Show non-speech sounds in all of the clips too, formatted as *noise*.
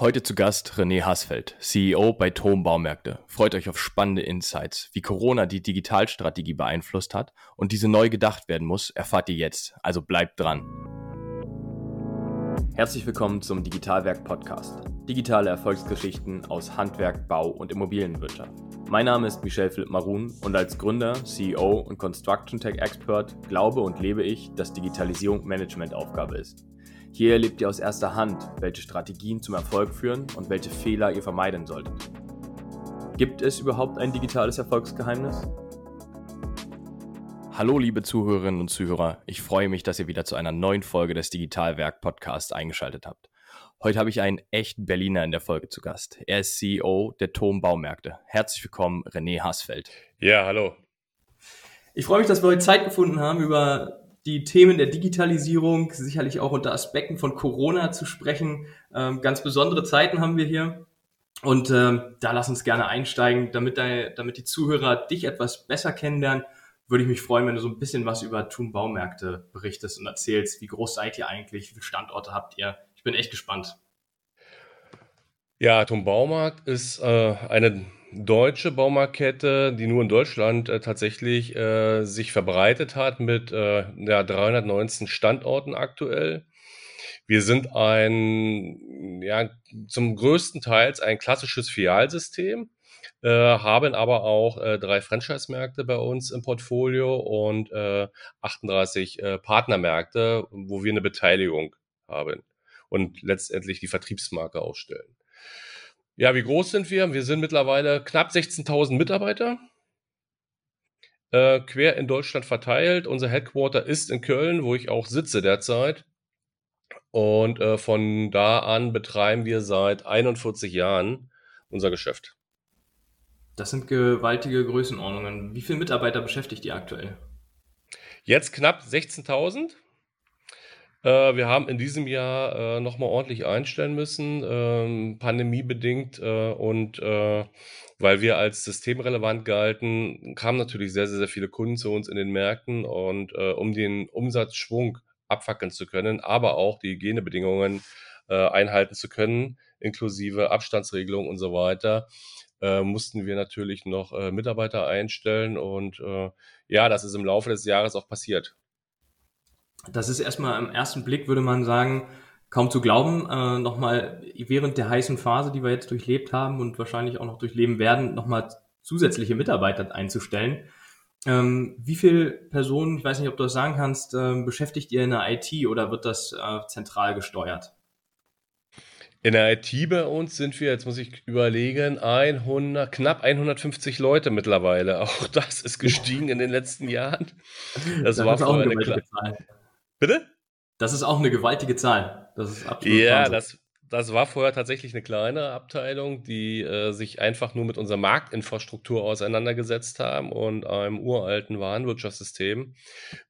Heute zu Gast René Hassfeld, CEO bei Tom Baumärkte. Freut euch auf spannende Insights. Wie Corona die Digitalstrategie beeinflusst hat und diese neu gedacht werden muss, erfahrt ihr jetzt. Also bleibt dran. Herzlich willkommen zum Digitalwerk Podcast. Digitale Erfolgsgeschichten aus Handwerk, Bau und Immobilienwirtschaft. Mein Name ist Michel Philipp Marun und als Gründer, CEO und Construction Tech Expert glaube und lebe ich, dass Digitalisierung Managementaufgabe ist. Hier erlebt ihr aus erster Hand, welche Strategien zum Erfolg führen und welche Fehler ihr vermeiden solltet. Gibt es überhaupt ein digitales Erfolgsgeheimnis? Hallo liebe Zuhörerinnen und Zuhörer, ich freue mich, dass ihr wieder zu einer neuen Folge des Digitalwerk Podcasts eingeschaltet habt. Heute habe ich einen echten Berliner in der Folge zu Gast. Er ist CEO der Tom Baumärkte. Herzlich willkommen, René Hassfeld. Ja, hallo. Ich freue mich, dass wir heute Zeit gefunden haben, über die Themen der Digitalisierung, sicherlich auch unter Aspekten von Corona zu sprechen. Ähm, ganz besondere Zeiten haben wir hier. Und ähm, da lass uns gerne einsteigen, damit, deine, damit die Zuhörer dich etwas besser kennenlernen. Würde ich mich freuen, wenn du so ein bisschen was über Thun Baumärkte berichtest und erzählst. Wie groß seid ihr eigentlich? Wie viele Standorte habt ihr? Ich bin echt gespannt. Ja, Thun Baumarkt ist äh, eine deutsche Baumarktkette, die nur in Deutschland äh, tatsächlich äh, sich verbreitet hat mit äh, ja, 319 Standorten aktuell. Wir sind ein, ja, zum größten Teils ein klassisches Filialsystem, äh, haben aber auch äh, drei Franchise-Märkte bei uns im Portfolio und äh, 38 äh, Partnermärkte, wo wir eine Beteiligung haben und letztendlich die Vertriebsmarke ausstellen. Ja, wie groß sind wir? Wir sind mittlerweile knapp 16.000 Mitarbeiter, äh, quer in Deutschland verteilt. Unser Headquarter ist in Köln, wo ich auch sitze derzeit. Und äh, von da an betreiben wir seit 41 Jahren unser Geschäft. Das sind gewaltige Größenordnungen. Wie viele Mitarbeiter beschäftigt ihr aktuell? Jetzt knapp 16.000. Äh, wir haben in diesem Jahr äh, nochmal ordentlich einstellen müssen, ähm, pandemiebedingt äh, und äh, weil wir als systemrelevant galten, kamen natürlich sehr, sehr, sehr viele Kunden zu uns in den Märkten und äh, um den Umsatzschwung abfackeln zu können, aber auch die Hygienebedingungen äh, einhalten zu können, inklusive Abstandsregelung und so weiter, äh, mussten wir natürlich noch äh, Mitarbeiter einstellen und äh, ja, das ist im Laufe des Jahres auch passiert. Das ist erstmal im ersten Blick, würde man sagen, kaum zu glauben. Äh, nochmal während der heißen Phase, die wir jetzt durchlebt haben und wahrscheinlich auch noch durchleben werden, nochmal zusätzliche Mitarbeiter einzustellen. Ähm, wie viele Personen, ich weiß nicht, ob du das sagen kannst, äh, beschäftigt ihr in der IT oder wird das äh, zentral gesteuert? In der IT bei uns sind wir, jetzt muss ich überlegen, 100, knapp 150 Leute mittlerweile. *laughs* Auch das ist gestiegen in den letzten Jahren. Das, das war vorher eine, eine Zahl. Bitte? Das ist auch eine gewaltige Zahl. Das ist absolut Ja, das, das war vorher tatsächlich eine kleine Abteilung, die äh, sich einfach nur mit unserer Marktinfrastruktur auseinandergesetzt haben und einem uralten Warenwirtschaftssystem.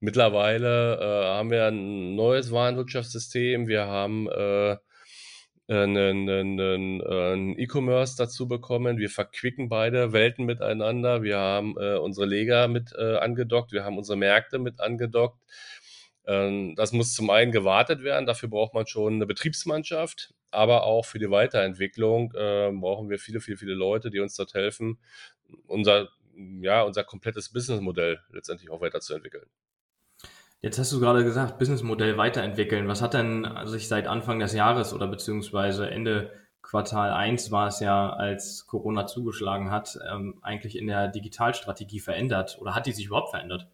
Mittlerweile äh, haben wir ein neues Warenwirtschaftssystem. Wir haben äh, einen, einen, einen E-Commerce dazu bekommen. Wir verquicken beide Welten miteinander. Wir haben äh, unsere Lega mit äh, angedockt. Wir haben unsere Märkte mit angedockt. Ähm, das muss zum einen gewartet werden, dafür braucht man schon eine Betriebsmannschaft, aber auch für die Weiterentwicklung äh, brauchen wir viele, viele, viele Leute, die uns dort helfen, unser, ja, unser komplettes Businessmodell letztendlich auch weiterzuentwickeln. Jetzt hast du gerade gesagt, Businessmodell weiterentwickeln. Was hat denn sich seit Anfang des Jahres oder beziehungsweise Ende Quartal 1 war es ja, als Corona zugeschlagen hat, ähm, eigentlich in der Digitalstrategie verändert oder hat die sich überhaupt verändert?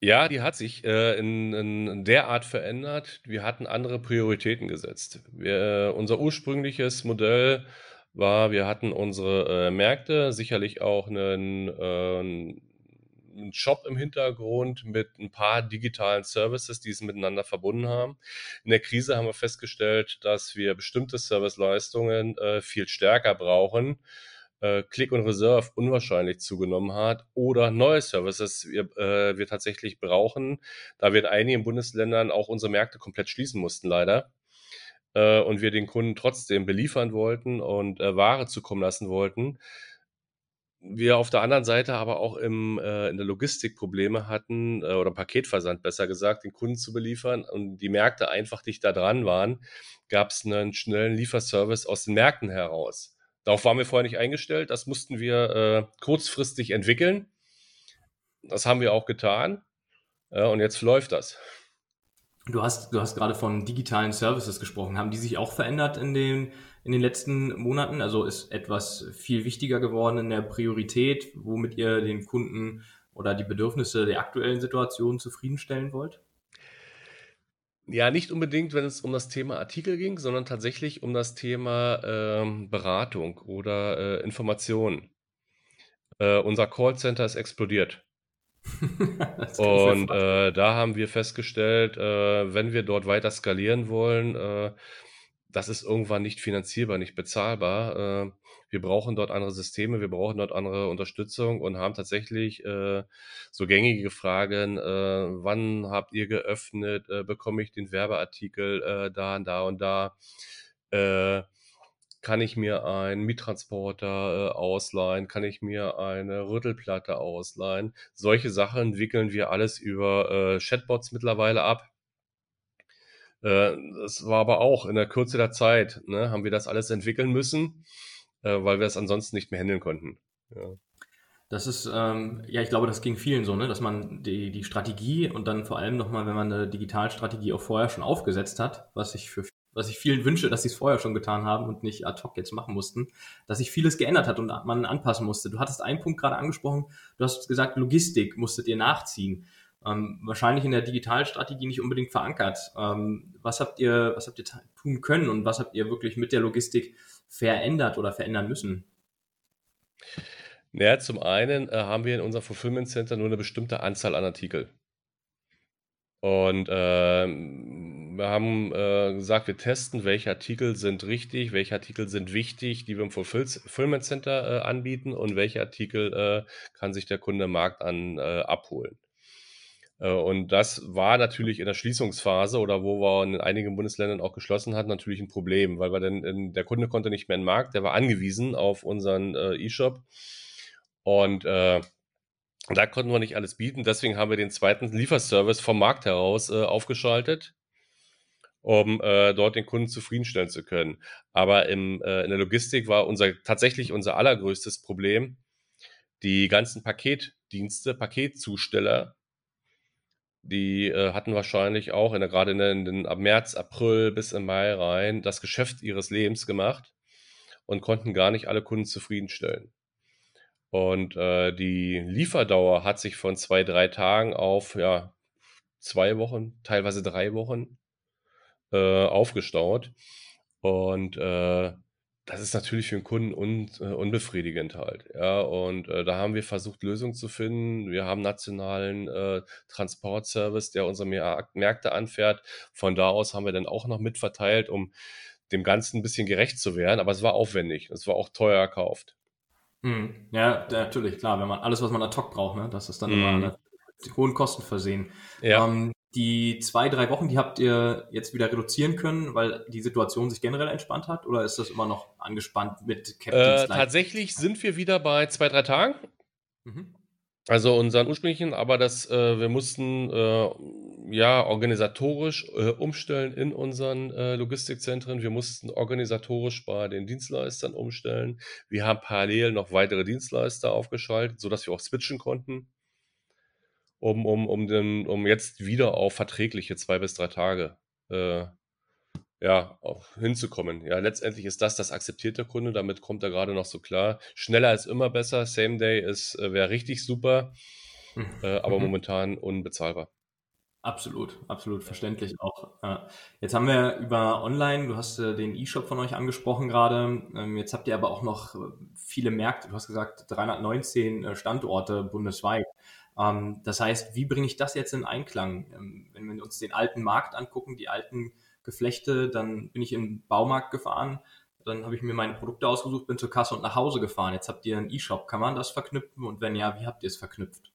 Ja, die hat sich äh, in, in der Art verändert. Wir hatten andere Prioritäten gesetzt. Wir, unser ursprüngliches Modell war, wir hatten unsere äh, Märkte, sicherlich auch einen, äh, einen Shop im Hintergrund mit ein paar digitalen Services, die es miteinander verbunden haben. In der Krise haben wir festgestellt, dass wir bestimmte Serviceleistungen äh, viel stärker brauchen äh, Click und Reserve unwahrscheinlich zugenommen hat oder neue Services wir, äh, wir tatsächlich brauchen, da wir in einigen Bundesländern auch unsere Märkte komplett schließen mussten, leider. Äh, und wir den Kunden trotzdem beliefern wollten und äh, Ware zukommen lassen wollten. wir auf der anderen Seite aber auch im, äh, in der Logistik Probleme hatten, äh, oder Paketversand besser gesagt, den Kunden zu beliefern und die Märkte einfach dicht da dran waren, gab es einen schnellen Lieferservice aus den Märkten heraus. Darauf waren wir vorher nicht eingestellt, das mussten wir äh, kurzfristig entwickeln. Das haben wir auch getan äh, und jetzt läuft das. Du hast, du hast gerade von digitalen Services gesprochen. Haben die sich auch verändert in den, in den letzten Monaten? Also ist etwas viel wichtiger geworden in der Priorität, womit ihr den Kunden oder die Bedürfnisse der aktuellen Situation zufriedenstellen wollt? Ja, nicht unbedingt, wenn es um das Thema Artikel ging, sondern tatsächlich um das Thema ähm, Beratung oder äh, Information. Äh, unser Callcenter ist explodiert. *laughs* Und äh, da haben wir festgestellt, äh, wenn wir dort weiter skalieren wollen, äh, das ist irgendwann nicht finanzierbar, nicht bezahlbar. Äh, wir brauchen dort andere Systeme, wir brauchen dort andere Unterstützung und haben tatsächlich äh, so gängige Fragen, äh, wann habt ihr geöffnet, bekomme ich den Werbeartikel da und da und da kann ich mir einen Miettransporter äh, ausleihen? Kann ich mir eine Rüttelplatte ausleihen? Solche Sachen wickeln wir alles über äh, Chatbots mittlerweile ab. Äh, das war aber auch in der Kürze der Zeit, ne, haben wir das alles entwickeln müssen, äh, weil wir es ansonsten nicht mehr handeln konnten. Ja. Das ist, ähm, ja, ich glaube, das ging vielen so, ne, dass man die, die Strategie und dann vor allem nochmal, wenn man eine Digitalstrategie auch vorher schon aufgesetzt hat, was ich für was ich vielen wünsche, dass sie es vorher schon getan haben und nicht ad hoc jetzt machen mussten, dass sich vieles geändert hat und man anpassen musste. Du hattest einen Punkt gerade angesprochen, du hast gesagt, Logistik musstet ihr nachziehen. Ähm, wahrscheinlich in der Digitalstrategie nicht unbedingt verankert. Ähm, was habt ihr, was habt ihr tun können und was habt ihr wirklich mit der Logistik verändert oder verändern müssen? Naja, zum einen äh, haben wir in unserem Fulfillment Center nur eine bestimmte Anzahl an Artikel. Und ähm, wir haben äh, gesagt, wir testen, welche Artikel sind richtig, welche Artikel sind wichtig, die wir im Fulfillment Center äh, anbieten und welche Artikel äh, kann sich der Kunde im Markt an äh, abholen. Äh, und das war natürlich in der Schließungsphase oder wo wir in einigen Bundesländern auch geschlossen hatten, natürlich ein Problem, weil wir dann, in, der Kunde konnte nicht mehr in den Markt, der war angewiesen auf unseren äh, E-Shop. Und äh, da konnten wir nicht alles bieten, deswegen haben wir den zweiten Lieferservice vom Markt heraus äh, aufgeschaltet, um äh, dort den Kunden zufriedenstellen zu können. Aber im, äh, in der Logistik war unser tatsächlich unser allergrößtes Problem die ganzen Paketdienste, Paketzusteller. Die äh, hatten wahrscheinlich auch in der, gerade in den, in den ab März, April bis im Mai rein das Geschäft ihres Lebens gemacht und konnten gar nicht alle Kunden zufriedenstellen. Und äh, die Lieferdauer hat sich von zwei, drei Tagen auf ja, zwei Wochen, teilweise drei Wochen äh, aufgestaut. Und äh, das ist natürlich für den Kunden un, äh, unbefriedigend halt. Ja, und äh, da haben wir versucht, Lösungen zu finden. Wir haben nationalen äh, Transportservice, der unsere Märkte anfährt. Von da aus haben wir dann auch noch mitverteilt, um dem Ganzen ein bisschen gerecht zu werden. Aber es war aufwendig. Es war auch teuer erkauft. Mhm. Ja, natürlich, klar, wenn man alles, was man ad hoc braucht, ne, das ist dann mhm. immer mit hohen Kosten versehen. Ja. Ähm, die zwei, drei Wochen, die habt ihr jetzt wieder reduzieren können, weil die Situation sich generell entspannt hat oder ist das immer noch angespannt mit Captain's äh, Tatsächlich sind wir wieder bei zwei, drei Tagen. Mhm. Also unseren ursprünglichen, aber das, äh, wir mussten äh, ja organisatorisch äh, umstellen in unseren äh, Logistikzentren. Wir mussten organisatorisch bei den Dienstleistern umstellen. Wir haben parallel noch weitere Dienstleister aufgeschaltet, sodass wir auch switchen konnten, um, um, um, den, um jetzt wieder auf verträgliche zwei bis drei Tage äh, ja, hinzukommen. Ja, letztendlich ist das das akzeptierte Kunde, damit kommt er gerade noch so klar. Schneller ist immer besser, Same Day ist äh, wäre richtig super, mhm. äh, aber mhm. momentan unbezahlbar. Absolut, absolut verständlich auch. Jetzt haben wir über Online, du hast äh, den E-Shop von euch angesprochen gerade. Ähm, jetzt habt ihr aber auch noch äh, viele Märkte. Du hast gesagt 319 äh, Standorte bundesweit. Ähm, das heißt, wie bringe ich das jetzt in Einklang? Ähm, wenn wir uns den alten Markt angucken, die alten Geflechte, dann bin ich in den Baumarkt gefahren, dann habe ich mir meine Produkte ausgesucht, bin zur Kasse und nach Hause gefahren. Jetzt habt ihr einen E-Shop. Kann man das verknüpfen? Und wenn ja, wie habt ihr es verknüpft?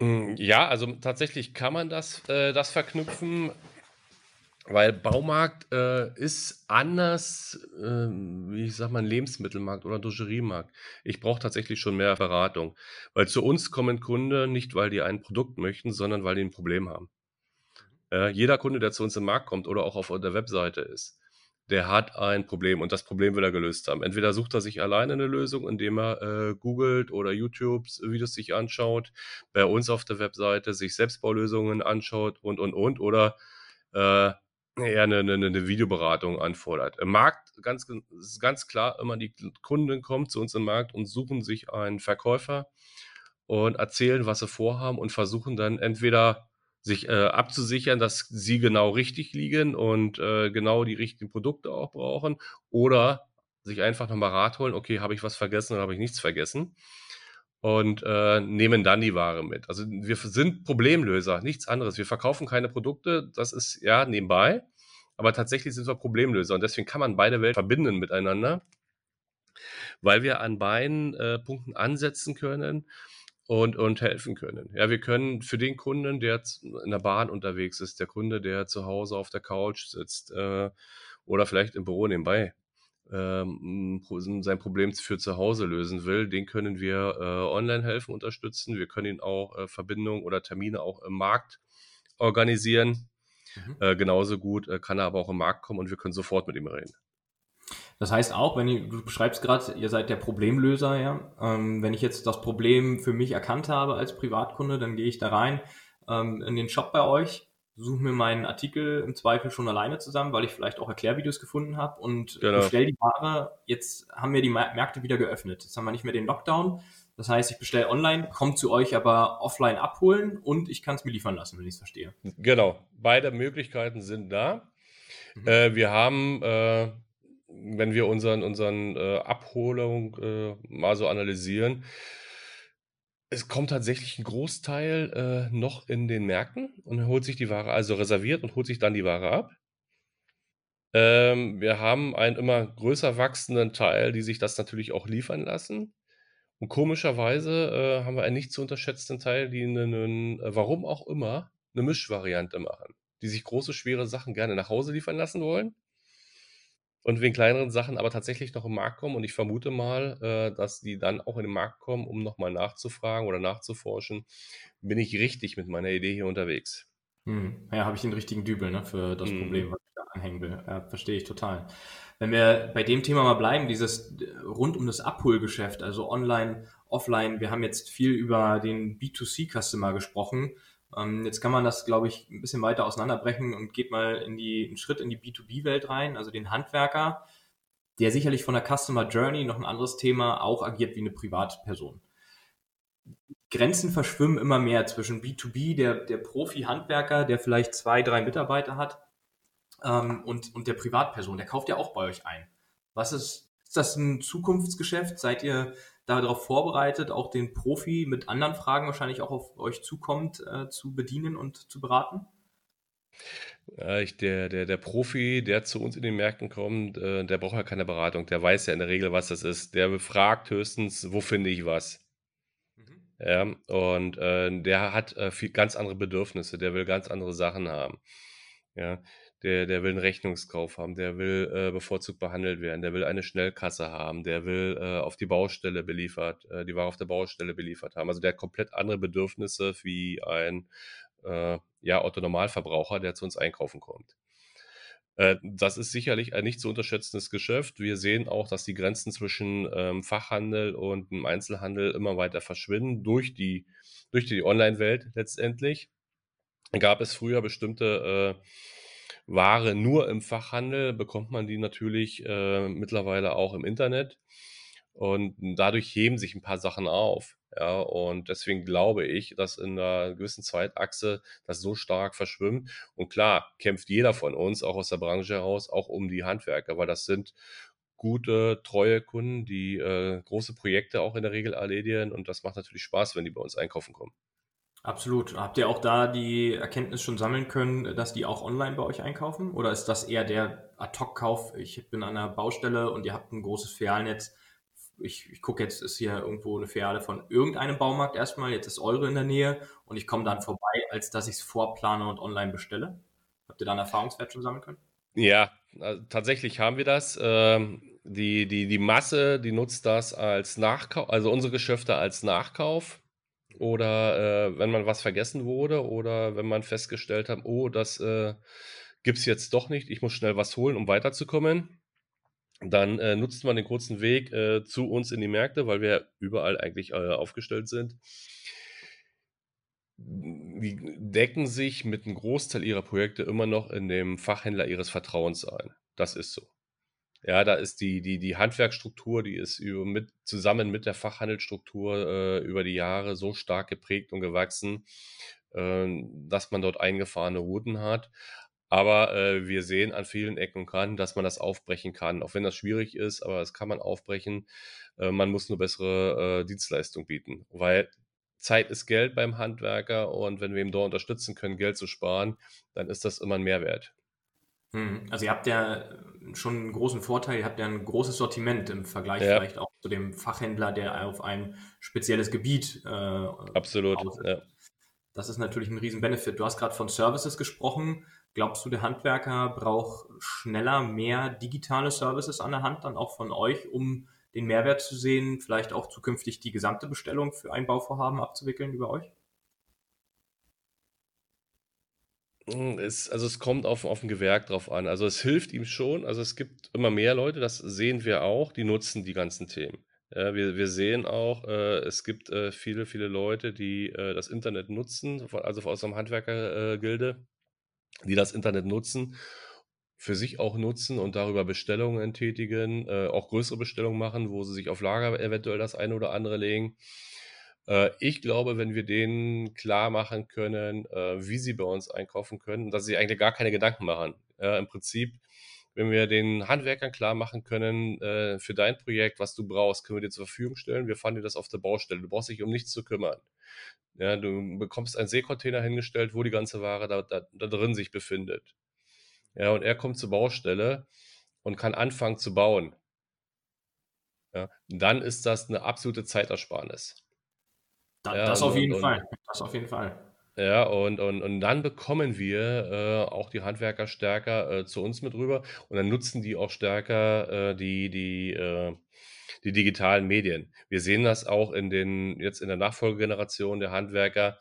Hm, ja, also tatsächlich kann man das, äh, das verknüpfen. Weil Baumarkt äh, ist anders, äh, wie ich sag mal, ein Lebensmittelmarkt oder ein Drogeriemarkt. Ich brauche tatsächlich schon mehr Beratung. Weil zu uns kommen Kunden nicht, weil die ein Produkt möchten, sondern weil die ein Problem haben. Äh, jeder Kunde, der zu uns im Markt kommt oder auch auf der Webseite ist, der hat ein Problem und das Problem will er gelöst haben. Entweder sucht er sich alleine eine Lösung, indem er äh, googelt oder YouTube-Videos sich anschaut, bei uns auf der Webseite sich Selbstbaulösungen anschaut und, und, und, oder äh, eher eine, eine, eine Videoberatung anfordert. Im Markt ganz, ist ganz klar immer die Kunden kommen zu uns im Markt und suchen sich einen Verkäufer und erzählen, was sie vorhaben und versuchen dann entweder sich äh, abzusichern, dass sie genau richtig liegen und äh, genau die richtigen Produkte auch brauchen oder sich einfach nochmal Rat holen, okay, habe ich was vergessen oder habe ich nichts vergessen und äh, nehmen dann die Ware mit. Also wir sind Problemlöser, nichts anderes. Wir verkaufen keine Produkte, das ist ja nebenbei, aber tatsächlich sind wir Problemlöser und deswegen kann man beide Welten verbinden miteinander, weil wir an beiden äh, Punkten ansetzen können und, und helfen können. Ja, wir können für den Kunden, der in der Bahn unterwegs ist, der Kunde, der zu Hause auf der Couch sitzt äh, oder vielleicht im Büro nebenbei ähm, sein Problem für zu Hause lösen will, den können wir äh, online helfen, unterstützen. Wir können ihn auch äh, Verbindungen oder Termine auch im Markt organisieren. Mhm. Äh, genauso gut äh, kann er aber auch im Markt kommen und wir können sofort mit ihm reden. Das heißt auch, wenn ihr, du beschreibst gerade, ihr seid der Problemlöser, ja. Ähm, wenn ich jetzt das Problem für mich erkannt habe als Privatkunde, dann gehe ich da rein ähm, in den Shop bei euch suche mir meinen Artikel im Zweifel schon alleine zusammen, weil ich vielleicht auch Erklärvideos gefunden habe und genau. bestelle die Ware. Jetzt haben wir die Märkte wieder geöffnet. Jetzt haben wir nicht mehr den Lockdown. Das heißt, ich bestelle online, komme zu euch aber offline abholen und ich kann es mir liefern lassen, wenn ich es verstehe. Genau, beide Möglichkeiten sind da. Mhm. Äh, wir haben, äh, wenn wir unseren, unseren äh, Abholung äh, mal so analysieren, es kommt tatsächlich ein Großteil, äh, noch in den Märkten und holt sich die Ware also reserviert und holt sich dann die Ware ab. Ähm, wir haben einen immer größer wachsenden Teil, die sich das natürlich auch liefern lassen. Und komischerweise, äh, haben wir einen nicht zu unterschätzenden Teil, die 'nen äh, warum auch immer, eine Mischvariante machen, die sich große, schwere Sachen gerne nach Hause liefern lassen wollen und wegen kleineren Sachen aber tatsächlich noch im Markt kommen. Und ich vermute mal, äh, dass die dann auch in den Markt kommen, um nochmal nachzufragen oder nachzuforschen. Bin ich richtig mit meiner Idee hier unterwegs? Hm. Ja, habe ich den richtigen Dübel ne, für das hm. Problem, was ich da anhängen will. Ja, verstehe ich total. Wenn wir bei dem Thema mal bleiben, dieses äh, rund um das Abholgeschäft, also online, offline, wir haben jetzt viel über den B2C-Customer gesprochen. Ähm, jetzt kann man das, glaube ich, ein bisschen weiter auseinanderbrechen und geht mal in die, einen Schritt in die B2B-Welt rein, also den Handwerker, der sicherlich von der Customer Journey noch ein anderes Thema auch agiert wie eine Privatperson. Grenzen verschwimmen immer mehr zwischen B2B, der, der Profi-Handwerker, der vielleicht zwei, drei Mitarbeiter hat, ähm, und, und der Privatperson, der kauft ja auch bei euch ein. Was ist, ist das ein Zukunftsgeschäft? Seid ihr darauf vorbereitet, auch den Profi mit anderen Fragen wahrscheinlich auch auf euch zukommt, äh, zu bedienen und zu beraten? Ich, der, der, der Profi, der zu uns in den Märkten kommt, äh, der braucht ja keine Beratung. Der weiß ja in der Regel, was das ist. Der befragt höchstens, wo finde ich was. Mhm. Ja, und äh, der hat äh, viel, ganz andere Bedürfnisse, der will ganz andere Sachen haben. Ja, der, der will einen Rechnungskauf haben, der will äh, bevorzugt behandelt werden, der will eine Schnellkasse haben, der will äh, auf die Baustelle beliefert, äh, die Ware auf der Baustelle beliefert haben. Also der hat komplett andere Bedürfnisse wie ein äh, ja, Otto-Normalverbraucher, der zu uns einkaufen kommt. Äh, das ist sicherlich ein nicht zu unterschätzendes Geschäft. Wir sehen auch, dass die Grenzen zwischen ähm, Fachhandel und dem Einzelhandel immer weiter verschwinden durch die, durch die Online-Welt letztendlich. Gab es früher bestimmte äh, Ware nur im Fachhandel, bekommt man die natürlich äh, mittlerweile auch im Internet. Und dadurch heben sich ein paar Sachen auf. Ja, und deswegen glaube ich, dass in einer gewissen Zeitachse das so stark verschwimmt. Und klar, kämpft jeder von uns, auch aus der Branche heraus, auch um die Handwerker, weil das sind gute, treue Kunden, die äh, große Projekte auch in der Regel erledigen. Und das macht natürlich Spaß, wenn die bei uns einkaufen kommen. Absolut. Habt ihr auch da die Erkenntnis schon sammeln können, dass die auch online bei euch einkaufen? Oder ist das eher der Ad-Hoc-Kauf? Ich bin an einer Baustelle und ihr habt ein großes Filialnetz. Ich, ich gucke jetzt, ist hier irgendwo eine Filiale von irgendeinem Baumarkt erstmal, jetzt ist eure in der Nähe und ich komme dann vorbei, als dass ich es vorplane und online bestelle? Habt ihr da einen Erfahrungswert schon sammeln können? Ja, also tatsächlich haben wir das. Ähm, die, die, die Masse, die nutzt das als Nachkauf, also unsere Geschäfte als Nachkauf. Oder äh, wenn man was vergessen wurde oder wenn man festgestellt hat, oh, das äh, gibt es jetzt doch nicht, ich muss schnell was holen, um weiterzukommen. Dann äh, nutzt man den kurzen Weg äh, zu uns in die Märkte, weil wir überall eigentlich äh, aufgestellt sind die decken sich mit einem Großteil ihrer Projekte immer noch in dem Fachhändler ihres Vertrauens ein. Das ist so. Ja, da ist die, die, die Handwerksstruktur, die ist über, mit, zusammen mit der Fachhandelsstruktur äh, über die Jahre so stark geprägt und gewachsen, äh, dass man dort eingefahrene Routen hat. Aber äh, wir sehen an vielen Ecken und dass man das aufbrechen kann. Auch wenn das schwierig ist, aber das kann man aufbrechen. Äh, man muss nur bessere äh, Dienstleistung bieten, weil Zeit ist Geld beim Handwerker und wenn wir ihm da unterstützen können, Geld zu sparen, dann ist das immer ein Mehrwert. Hm, also ihr habt ja schon einen großen Vorteil, ihr habt ja ein großes Sortiment im Vergleich ja. vielleicht auch zu dem Fachhändler, der auf ein spezielles Gebiet äh, Absolut, ja. Das ist natürlich ein riesen Benefit. Du hast gerade von Services gesprochen. Glaubst du, der Handwerker braucht schneller mehr digitale Services an der Hand, dann auch von euch, um den Mehrwert zu sehen, vielleicht auch zukünftig die gesamte Bestellung für ein Bauvorhaben abzuwickeln über euch? Es, also es kommt auf, auf ein Gewerk drauf an. Also es hilft ihm schon. Also es gibt immer mehr Leute, das sehen wir auch, die nutzen die ganzen Themen. Ja, wir, wir sehen auch, äh, es gibt äh, viele, viele Leute, die äh, das Internet nutzen, also aus einem Handwerkergilde, die das Internet nutzen für sich auch nutzen und darüber Bestellungen tätigen, äh, auch größere Bestellungen machen, wo sie sich auf Lager eventuell das eine oder andere legen. Äh, ich glaube, wenn wir denen klar machen können, äh, wie sie bei uns einkaufen können, dass sie eigentlich gar keine Gedanken machen. Im Prinzip, wenn wir den Handwerkern klar machen können, äh, für dein Projekt, was du brauchst, können wir dir zur Verfügung stellen. Wir fahren dir das auf der Baustelle. Du brauchst dich um nichts zu kümmern. Ja, du bekommst einen Seekontainer hingestellt, wo die ganze Ware da, da, da drin sich befindet. Ja, und er kommt zur Baustelle und kann anfangen zu bauen. Ja, dann ist das eine absolute Zeitersparnis. Da, ja, das und, auf jeden und, Fall. Das auf jeden Fall. Ja, und, und, und dann bekommen wir äh, auch die Handwerker stärker äh, zu uns mit rüber und dann nutzen die auch stärker äh, die, die, äh, die digitalen Medien. Wir sehen das auch in den, jetzt in der Nachfolgegeneration der Handwerker,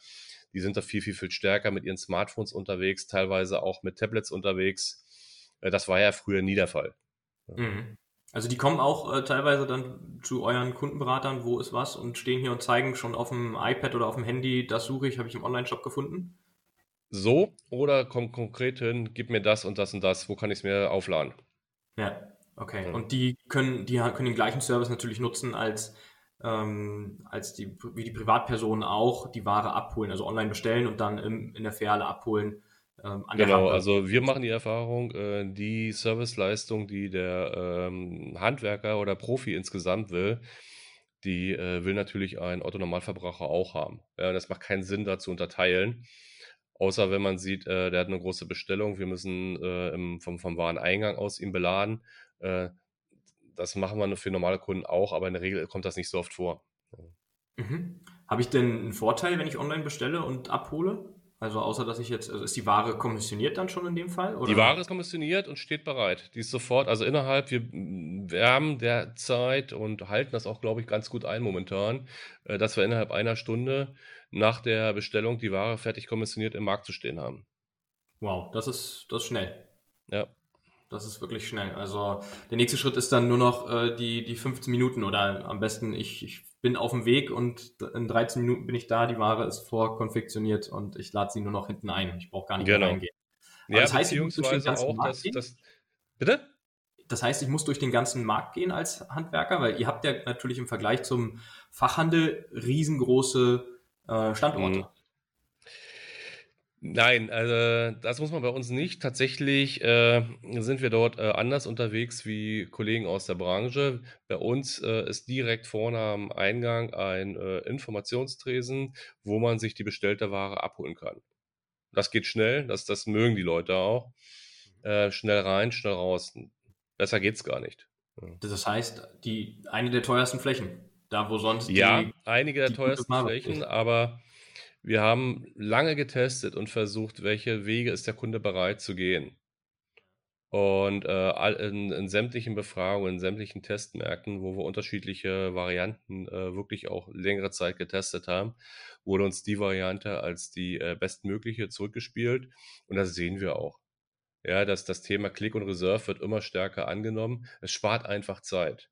die sind da viel, viel, viel stärker mit ihren Smartphones unterwegs, teilweise auch mit Tablets unterwegs. Äh, das war ja früher nie der Fall. Mhm. Also die kommen auch äh, teilweise dann zu euren Kundenberatern, wo ist was und stehen hier und zeigen schon auf dem iPad oder auf dem Handy, das suche ich, habe ich im Online-Shop gefunden. So, oder komm konkret hin, gib mir das und das und das, wo kann ich es mir aufladen? Ja, okay. Ja. Und die können, die können den gleichen Service natürlich nutzen als ähm, als die, wie die Privatpersonen auch die Ware abholen, also online bestellen und dann im, in der Filiale abholen. Ähm, genau, also wir machen die Erfahrung, äh, die Serviceleistung, die der ähm, Handwerker oder Profi insgesamt will, die äh, will natürlich ein Autonormalverbraucher auch haben. Ja, das macht keinen Sinn, da zu unterteilen. Außer wenn man sieht, äh, der hat eine große Bestellung, wir müssen äh, im, vom, vom Wareneingang aus ihn beladen. Äh, das machen wir für normale Kunden auch, aber in der Regel kommt das nicht so oft vor. Mhm. Habe ich denn einen Vorteil, wenn ich online bestelle und abhole? Also außer dass ich jetzt, also ist die Ware kommissioniert dann schon in dem Fall? Oder? Die Ware ist kommissioniert und steht bereit. Die ist sofort, also innerhalb, wir wärmen der Zeit und halten das auch, glaube ich, ganz gut ein momentan, äh, dass wir innerhalb einer Stunde nach der Bestellung die Ware fertig kommissioniert im Markt zu stehen haben. Wow, das ist, das ist schnell. Ja. Das ist wirklich schnell. Also der nächste Schritt ist dann nur noch äh, die, die 15 Minuten oder am besten ich, ich bin auf dem Weg und in 13 Minuten bin ich da, die Ware ist vorkonfektioniert und ich lade sie nur noch hinten ein. Ich brauche gar nicht genau. mehr reingehen. Aber ja, das heißt, ich muss durch den ganzen auch Markt das, gehen? Das, bitte? Das heißt, ich muss durch den ganzen Markt gehen als Handwerker, weil ihr habt ja natürlich im Vergleich zum Fachhandel riesengroße äh, Standorte. Mhm. Nein, also das muss man bei uns nicht. Tatsächlich äh, sind wir dort äh, anders unterwegs wie Kollegen aus der Branche. Bei uns äh, ist direkt vorne am Eingang ein äh, Informationstresen, wo man sich die bestellte Ware abholen kann. Das geht schnell, das, das mögen die Leute auch. Äh, schnell rein, schnell raus. Besser geht's gar nicht. Das heißt, die eine der teuersten Flächen, da wo sonst ja, die, einige der teuersten Flächen, aber Wir haben lange getestet und versucht, welche Wege ist der Kunde bereit zu gehen. Und, äh, in in sämtlichen Befragungen, in sämtlichen Testmärkten, wo wir unterschiedliche Varianten, äh, wirklich auch längere Zeit getestet haben, wurde uns die Variante als die, äh, bestmögliche zurückgespielt und das sehen wir auch. Ja, dass das Thema Click und Reserve wird immer stärker angenommen. Es spart einfach Zeit.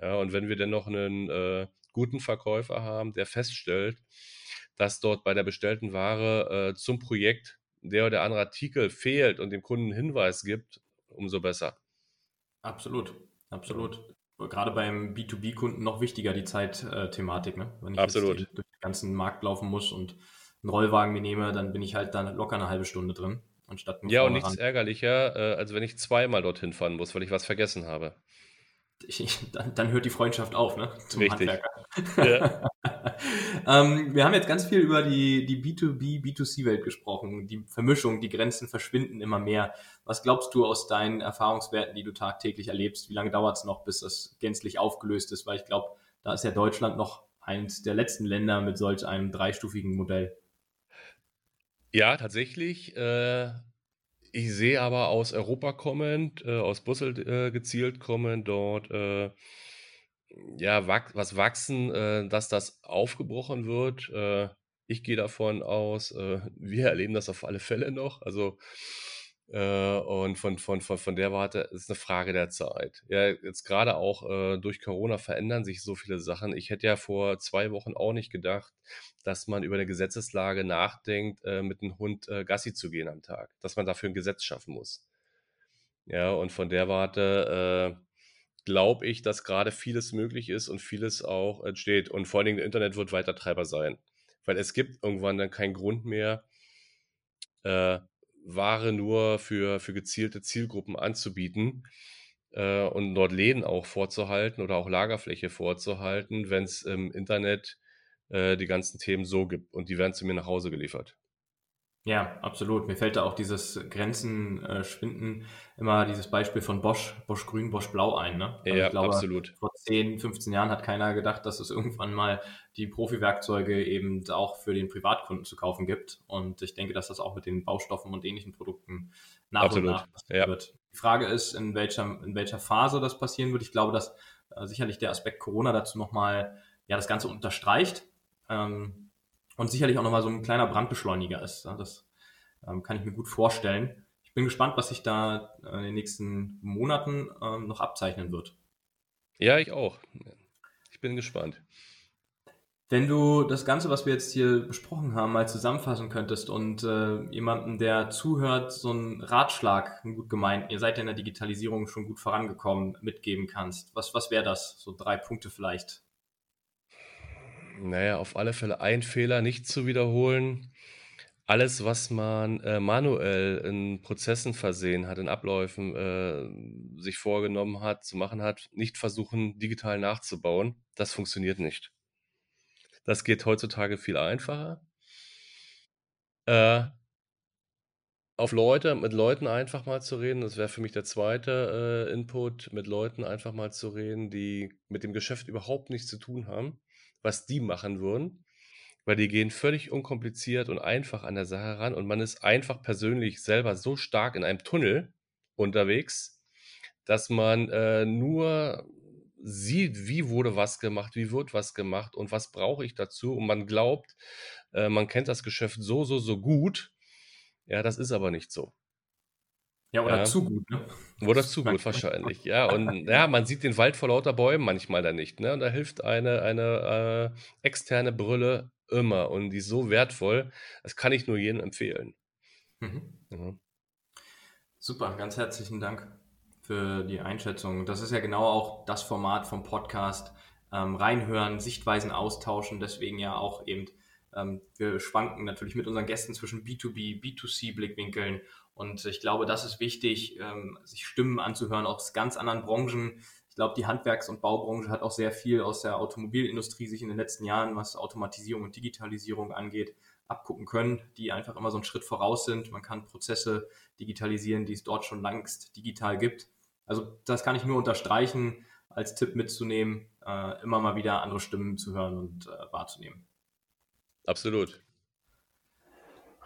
Ja, und wenn wir dann noch einen äh, guten Verkäufer haben, der feststellt, dass dort bei der bestellten Ware, äh, zum Projekt der oder andere Artikel fehlt und dem Kunden 'n Hinweis gibt, umso besser. Absolut, absolut. Gerade beim B2B-Kunden noch wichtiger die Zeit-Thematik, ne? Wenn ich Absolut. durch den ganzen Markt laufen muss und 'n Rollwagen mir nehme, dann bin ich halt da locker 'ne halbe Stunde drin, anstatt Ja, und nichts ran. ärgerlicher, äh, als wenn ich zweimal dorthin fahren muss, weil ich was vergessen habe. Dann dann hört die Freundschaft auf, ne, zum Richtig. Handwerker. Ja. *laughs* Ähm, wir haben jetzt ganz viel über die die B2B, B2C-Welt gesprochen, die Vermischung, die Grenzen verschwinden immer mehr. Was glaubst du aus deinen Erfahrungswerten, die du tagtäglich erlebst, wie lange dauert's noch, bis das gänzlich aufgelöst ist? Weil ich glaube, da ist ja Deutschland noch eins der letzten Länder mit solch einem dreistufigen Modell. Ja, tatsächlich. Äh, ich sehe aber aus Europa kommend, äh, aus Brüssel, äh, gezielt kommend dort, äh, ja, was wachsen, äh, dass das aufgebrochen wird. Äh, ich gehe davon aus, äh, *laughs* wir erleben das auf alle Fälle noch. Also, und von von von von der Warte ist 'ne Frage der Zeit. Ja, jetzt grade auch, durch Corona verändern sich so viele Sachen. Ich hätte ja vor 2 Wochen auch nicht gedacht, dass man über 'ne Gesetzeslage nachdenkt, mit 'n Hund, Gassi zu gehen am Tag, dass man dafür 'n Gesetz schaffen muss. Ja, und von der Warte, glaube ich, dass grade vieles möglich ist und vieles auch entsteht. Und vor allen Dingen Internet wird weiter Treiber sein, weil es gibt irgendwann dann keinen Grund mehr äh, Ware nur für für gezielte Zielgruppen anzubieten, äh, und dort Läden auch vorzuhalten oder auch Lagerfläche vorzuhalten, wenn's im Internet, äh, die ganzen Themen so gibt und die werden zu mir nach Hause geliefert. Ja, absolut. Mir fällt da auch dieses Grenzen, äh, schwinden immer dieses Beispiel von Bosch, Bosch Grün, Bosch Blau ein, ne? Also, ich Ja, glaube, absolut. vor 10, 15 Jahren hat keiner gedacht, dass es irgendwann mal die Profi-Werkzeuge eben auch für den Privatkunden zu kaufen gibt. Und ich denke, dass das auch mit den Baustoffen und ähnlichen Produkten nach und Absolut, nach passieren ja. wird. Die Frage ist, in welcher in welcher Phase das passieren wird. Ich glaube, dass, äh, sicherlich der Aspekt Corona dazu noch mal, ja, das Ganze unterstreicht, ähm, und sicherlich auch noch mal so 'n kleiner Brandbeschleuniger ist? Das, ähm, kann ich mir gut vorstellen. Ich bin gespannt, was sich da, äh, in den nächsten Monaten, ähm, noch abzeichnen wird. Ja, ich auch. Ich bin gespannt. Wenn du das Ganze, was wir jetzt hier besprochen haben, mal zusammenfassen könntest und, äh, jemandem, der zuhört, so 'n Ratschlag, 'n gut gemeint ihr seid ja in der Digitalisierung schon gut vorangekommen, mitgeben kannst. Was was wäre das? So 3 Punkte vielleicht. Na ja, auf alle Fälle ein Fehler nicht zu wiederholen. Alles, was man, äh, manuell in Prozessen versehen hat, in Abläufen, äh, sich vorgenommen hat, zu machen hat, nicht versuchen, digital nachzubauen. Das funktioniert nicht. Das geht heutzutage viel einfacher. Äh auf Leute mit Leuten einfach mal zu reden, das wäre für mich der 2. äh, Input, mit Leuten einfach mal zu reden, die mit dem Geschäft überhaupt nichts zu tun haben, was die machen würden, weil die gehen völlig unkompliziert und einfach an der Sache ran und man ist einfach persönlich selber so stark in einem Tunnel unterwegs, dass man, äh, nur sieht, wie wurde was gemacht, wie wird was gemacht und was brauche ich dazu und man glaubt, äh, man kennt das Geschäft so, so, so gut. Ja, das ist aber nicht so. Ja, oder Ja. zu gut, ne? Oder zu gut wahrscheinlich, ja. Und ja, man sieht den Wald vor lauter Bäumen manchmal dann nicht, ne? Und da hilft eine eine, äh, externe Brille immer und die ist so wertvoll. Das kann ich nur jedem empfehlen. Mhm. Mhm. Super, ganz herzlichen Dank für die Einschätzung. Das ist ja genau auch das Format vom Podcast. Ähm, reinhören, Sichtweisen austauschen, deswegen ja auch eben, ähm, wir schwanken natürlich mit unseren Gästen zwischen B2B, B2C Blickwinkeln und ich glaube, das ist wichtig, ähm, sich Stimmen anzuhören aus ganz anderen Branchen. Ich glaube, die Handwerks und Baubranche hat auch sehr viel aus der Automobilindustrie sich in den letzten Jahren, was Automatisierung und Digitalisierung angeht, abgucken können, die einfach immer so 'n Schritt voraus sind. Man kann Prozesse digitalisieren, die es dort schon längst digital gibt. Also, das kann ich nur unterstreichen, als Tipp mitzunehmen, äh, immer mal wieder andere Stimmen zu hören und, äh, wahrzunehmen. Absolut.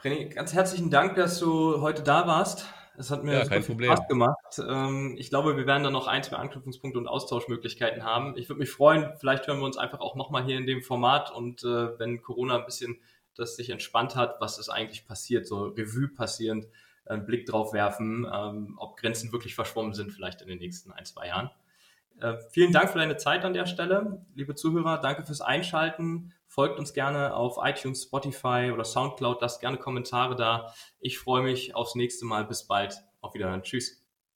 René, ganz herzlichen Dank, dass du heute da warst. Es hat mir Ja, kein Problem. Spaß gemacht. Ähm, ich glaube, wir werden da noch ein, zwei Anknüpfungspunkte und Austauschmöglichkeiten haben. Ich würde mich freuen, vielleicht hören wir uns einfach auch nochmal hier in dem Format und äh, wenn Corona ein bisschen das sich entspannt hat, was ist eigentlich passiert, so Revue passierend, einen Blick drauf werfen, ähm, ob Grenzen wirklich verschwommen sind, vielleicht in den nächsten ein, zwei Jahren. Äh, vielen Dank für deine Zeit an der Stelle. Liebe Zuhörer, danke fürs Einschalten. Folgt uns gerne auf iTunes, Spotify oder Soundcloud. Lasst gerne Kommentare da. Ich freue mich aufs nächste Mal. Bis bald. Auf Wiederhören. Tschüss.